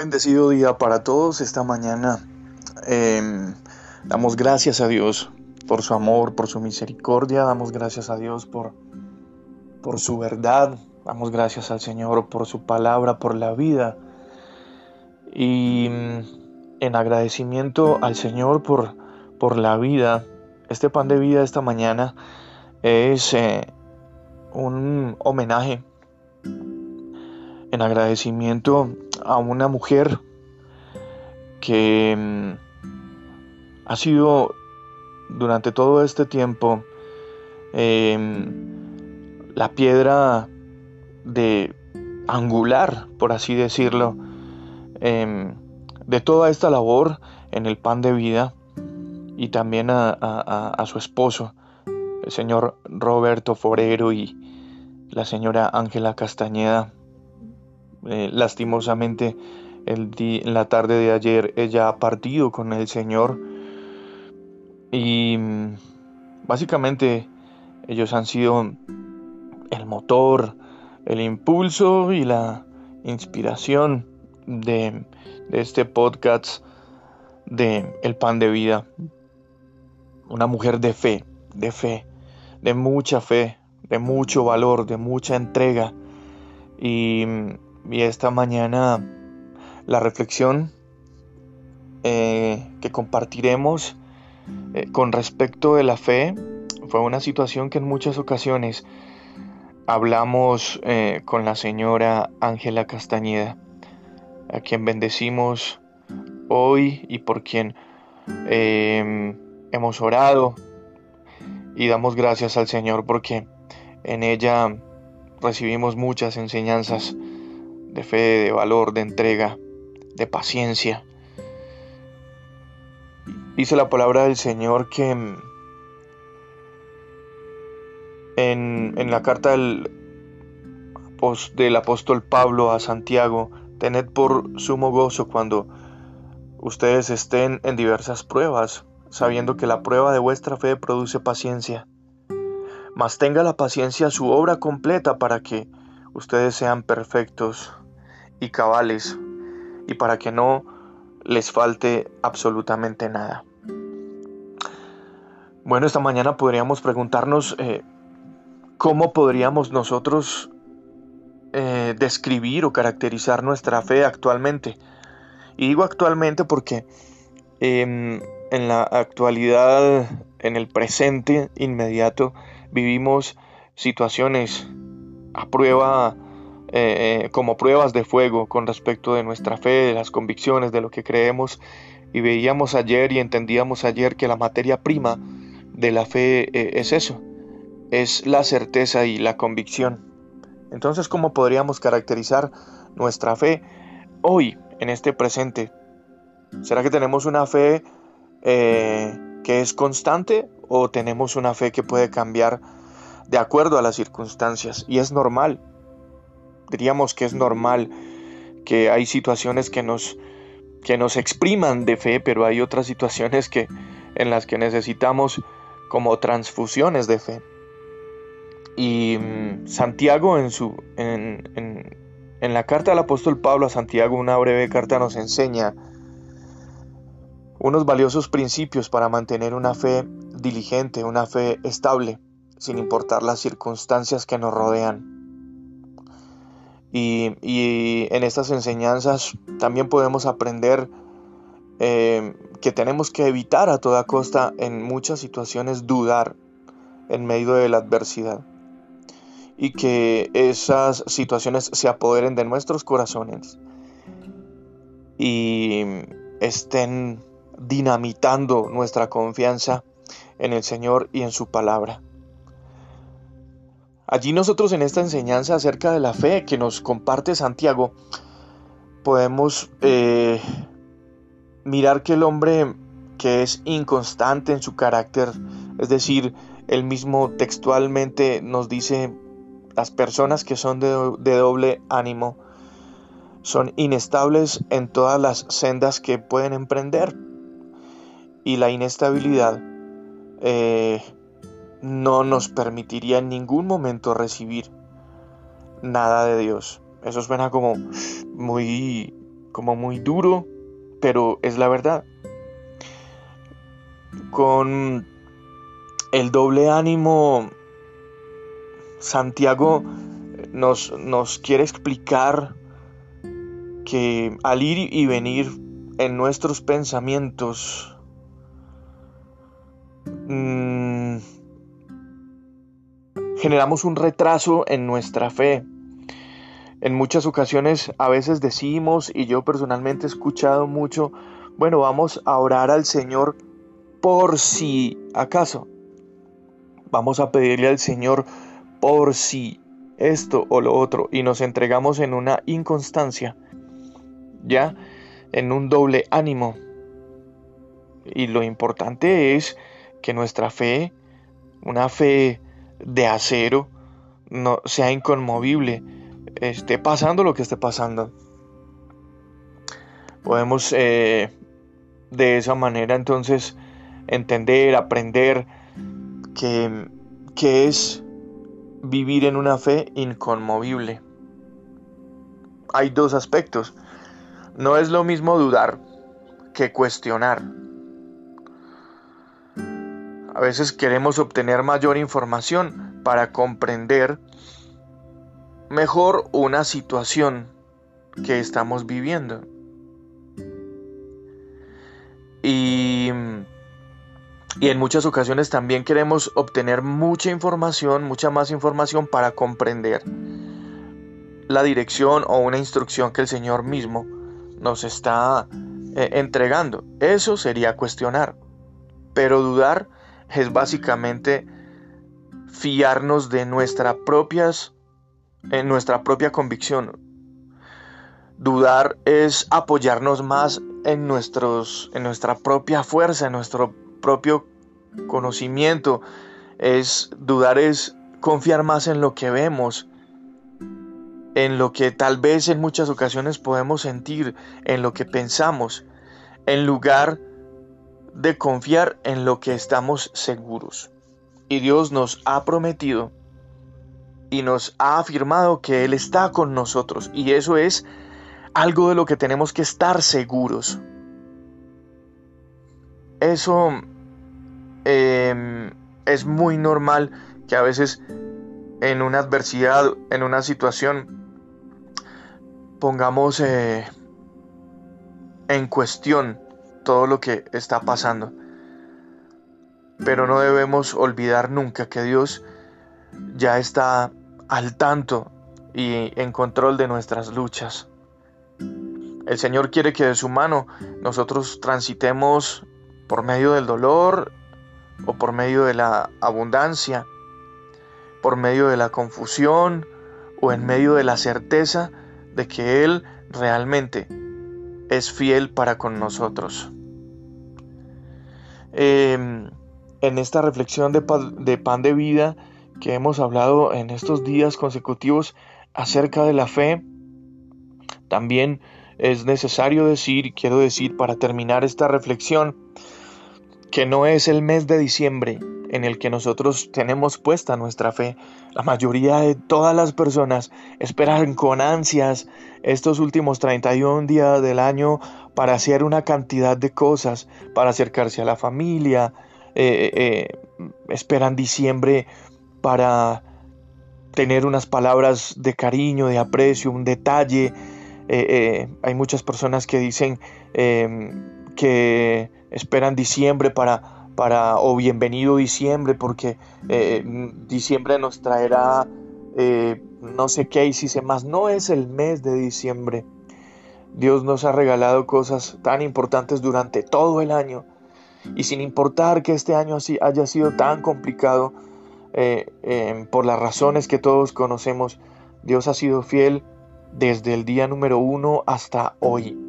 Bendecido día para todos esta mañana. Em, damos gracias a Dios por su amor, por su misericordia. Damos gracias a Dios por, por su verdad. Damos gracias al Señor por su palabra, por la vida. Y mm, en agradecimiento al Señor por, por la vida, este pan de vida esta mañana es eh, un homenaje en agradecimiento a una mujer que mm, ha sido durante todo este tiempo em, la piedra de angular, por así decirlo, em, de toda esta labor en el pan de vida y también a, su esposo, el señor Roberto Forero y la señora Ángela Castañeda, eh, lastimosamente, el en la tarde de ayer ella ha partido con el Señor y mm, básicamente ellos han sido el motor, el impulso y la inspiración de, de este podcast de El Pan de Vida. Una mujer de fe, de fe, de mucha fe, de mucho valor, de mucha entrega. Y mm, y esta mañana la reflexión eh, que compartiremos eh, con respecto de la fe fue una situación que en muchas ocasiones hablamos eh, con la señora Ángela Castañeda, a quien bendecimos hoy y por quien hemos orado y damos gracias al Señor porque en ella recibimos muchas enseñanzas de fe, de valor, de entrega, de paciencia. Dice la palabra del Señor que en, en la carta del, del apóstol Pablo a Santiago, tened por sumo gozo cuando ustedes estén en diversas pruebas, sabiendo que la prueba de vuestra fe produce paciencia. Mas tenga la paciencia su obra completa para que ustedes sean perfectos y cabales y para que no les falte absolutamente nada. Bueno, esta mañana podríamos preguntarnos eh, cómo podríamos nosotros eh, describir o caracterizar nuestra fe actualmente. Y digo actualmente porque em, en la actualidad, en el presente inmediato, vivimos situaciones a prueba eh, como pruebas de fuego con respecto de nuestra fe, de las convicciones, de lo que creemos. Y veíamos ayer y entendíamos ayer que la materia prima de la fe eh, es eso, es la certeza y la convicción. Entonces, ¿cómo podríamos caracterizar nuestra fe hoy, en este presente? ¿Será que tenemos una fe eh, que es constante o tenemos una fe que puede cambiar de acuerdo a las circunstancias? Y es normal, diríamos que es normal que hay situaciones que nos que nos expriman de fe, pero hay otras situaciones que en las que necesitamos como transfusiones de fe. Y mm, Santiago en su en, en, en la carta del apóstol Pablo a Santiago, una breve carta nos enseña unos valiosos principios para mantener una fe diligente, una fe estable, sin importar las circunstancias que nos rodean. Y, en estas enseñanzas también podemos aprender eh, que tenemos que evitar a toda costa en muchas situaciones dudar en medio de la adversidad y que esas situaciones se apoderen de nuestros corazones y estén dinamitando nuestra confianza en el Señor y en su palabra. Allí nosotros en esta enseñanza acerca de la fe que nos comparte Santiago, podemos eh, mirar que el hombre que es inconstante en su carácter, es decir, él mismo textualmente nos dice, las personas que son de, doble ánimo son inestables en todas las sendas que pueden emprender. Y la inestabilidad eh, no nos permitiría en ningún momento recibir nada de Dios. Eso suena como muy como muy duro, pero es la verdad. Con el doble ánimo, Santiago nos, nos quiere explicar que al ir y venir en nuestros pensamientos, generamos un retraso en nuestra fe. En muchas ocasiones a veces decimos, y yo personalmente he escuchado mucho, bueno, vamos a orar al Señor por si acaso. Vamos a pedirle al Señor por si esto o lo otro y nos entregamos en una inconstancia, ya en un doble ánimo. Y lo importante es que nuestra fe, una fe de acero, no sea inconmovible, esté pasando lo que esté pasando. Podemos eh, de esa manera entonces entender, aprender que, que es vivir en una fe inconmovible. Hay dos aspectos. No es lo mismo dudar que cuestionar. A veces queremos obtener mayor información para comprender mejor una situación que estamos viviendo. Y, y, en muchas ocasiones también queremos obtener mucha información, mucha más información para comprender la dirección o una instrucción que el Señor mismo nos está eh, entregando. Eso sería cuestionar. Pero dudar es básicamente fiarnos de nuestras propias en nuestra propia convicción. Dudar es apoyarnos más en nuestros en nuestra propia fuerza, en nuestro propio conocimiento. Es dudar es confiar más en lo que vemos, en lo que tal vez en muchas ocasiones podemos sentir, en lo que pensamos, en lugar de confiar en lo que estamos seguros. Y Dios nos ha prometido y nos ha afirmado que Él está con nosotros. Y eso es algo de lo que tenemos que estar seguros. Eso em, es muy normal que a veces en una adversidad, en una situación, pongamos eh, en cuestión todo lo que está pasando. Pero no debemos olvidar nunca que Dios ya está al tanto y en control de nuestras luchas. El Señor quiere que de su mano nosotros transitemos por medio del dolor o por medio de la abundancia, por medio de la confusión o en medio de la certeza de que Él realmente es fiel para con nosotros. Em, en esta reflexión de, de pan de vida que hemos hablado en estos días consecutivos acerca de la fe, también es necesario decir, quiero decir para terminar esta reflexión, que no es el mes de diciembre en el que nosotros tenemos puesta nuestra fe. La mayoría de todas las personas esperan con ansias estos últimos 31 días del año para hacer una cantidad de cosas, para acercarse a la familia, eh, eh, esperan diciembre para tener unas palabras de cariño, de aprecio, un detalle. Eh, hay muchas personas que dicen que esperan diciembre para para o bienvenido diciembre porque eh, diciembre nos traerá eh, no sé qué y si se más no es el mes de diciembre. Dios nos ha regalado cosas tan importantes durante todo el año y sin importar que este año haya sido tan complicado eh, por las razones que todos conocemos Dios ha sido fiel desde el día número uno hasta hoy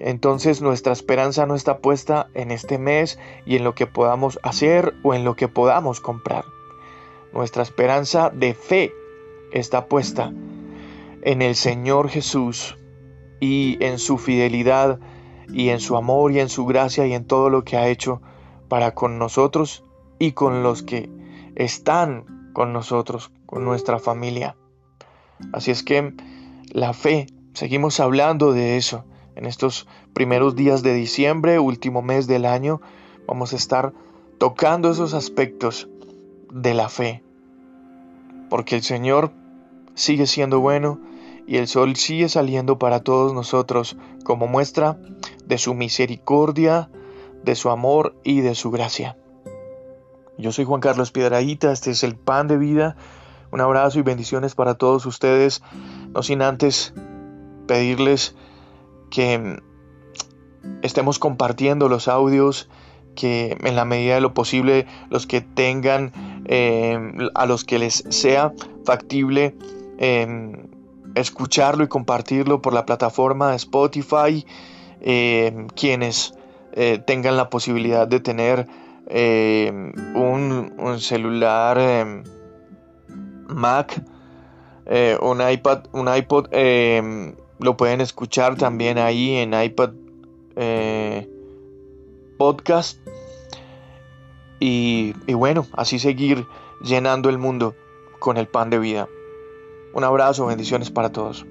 entonces nuestra esperanza no está puesta en este mes y en lo que podamos hacer o en lo que podamos comprar. Nuestra esperanza de fe está puesta en el Señor Jesús y en su fidelidad y en su amor y en su gracia y en todo lo que ha hecho para con nosotros y con los que están con nosotros, con nuestra familia. Así es que la fe Seguimos hablando de eso. En estos primeros días de diciembre, último mes del año, vamos a estar tocando esos aspectos de la fe. Porque el Señor sigue siendo bueno y el sol sigue saliendo para todos nosotros como muestra de su misericordia, de su amor y de su gracia. Yo soy Juan Carlos Piedraíta, este es el pan de vida. Un abrazo y bendiciones para todos ustedes, no sin antes pedirles que estemos compartiendo los audios, que en la medida de lo posible los que tengan, eh, a los que les sea factible eh, escucharlo y compartirlo por la plataforma de Spotify, eh, quienes tengan la posibilidad de tener un, un, celular Mac, un iPad, un iPod lo pueden escuchar también ahí en iPad eh, Podcast. Y, y bueno, así seguir llenando el mundo con el pan de vida. Un abrazo, bendiciones para todos.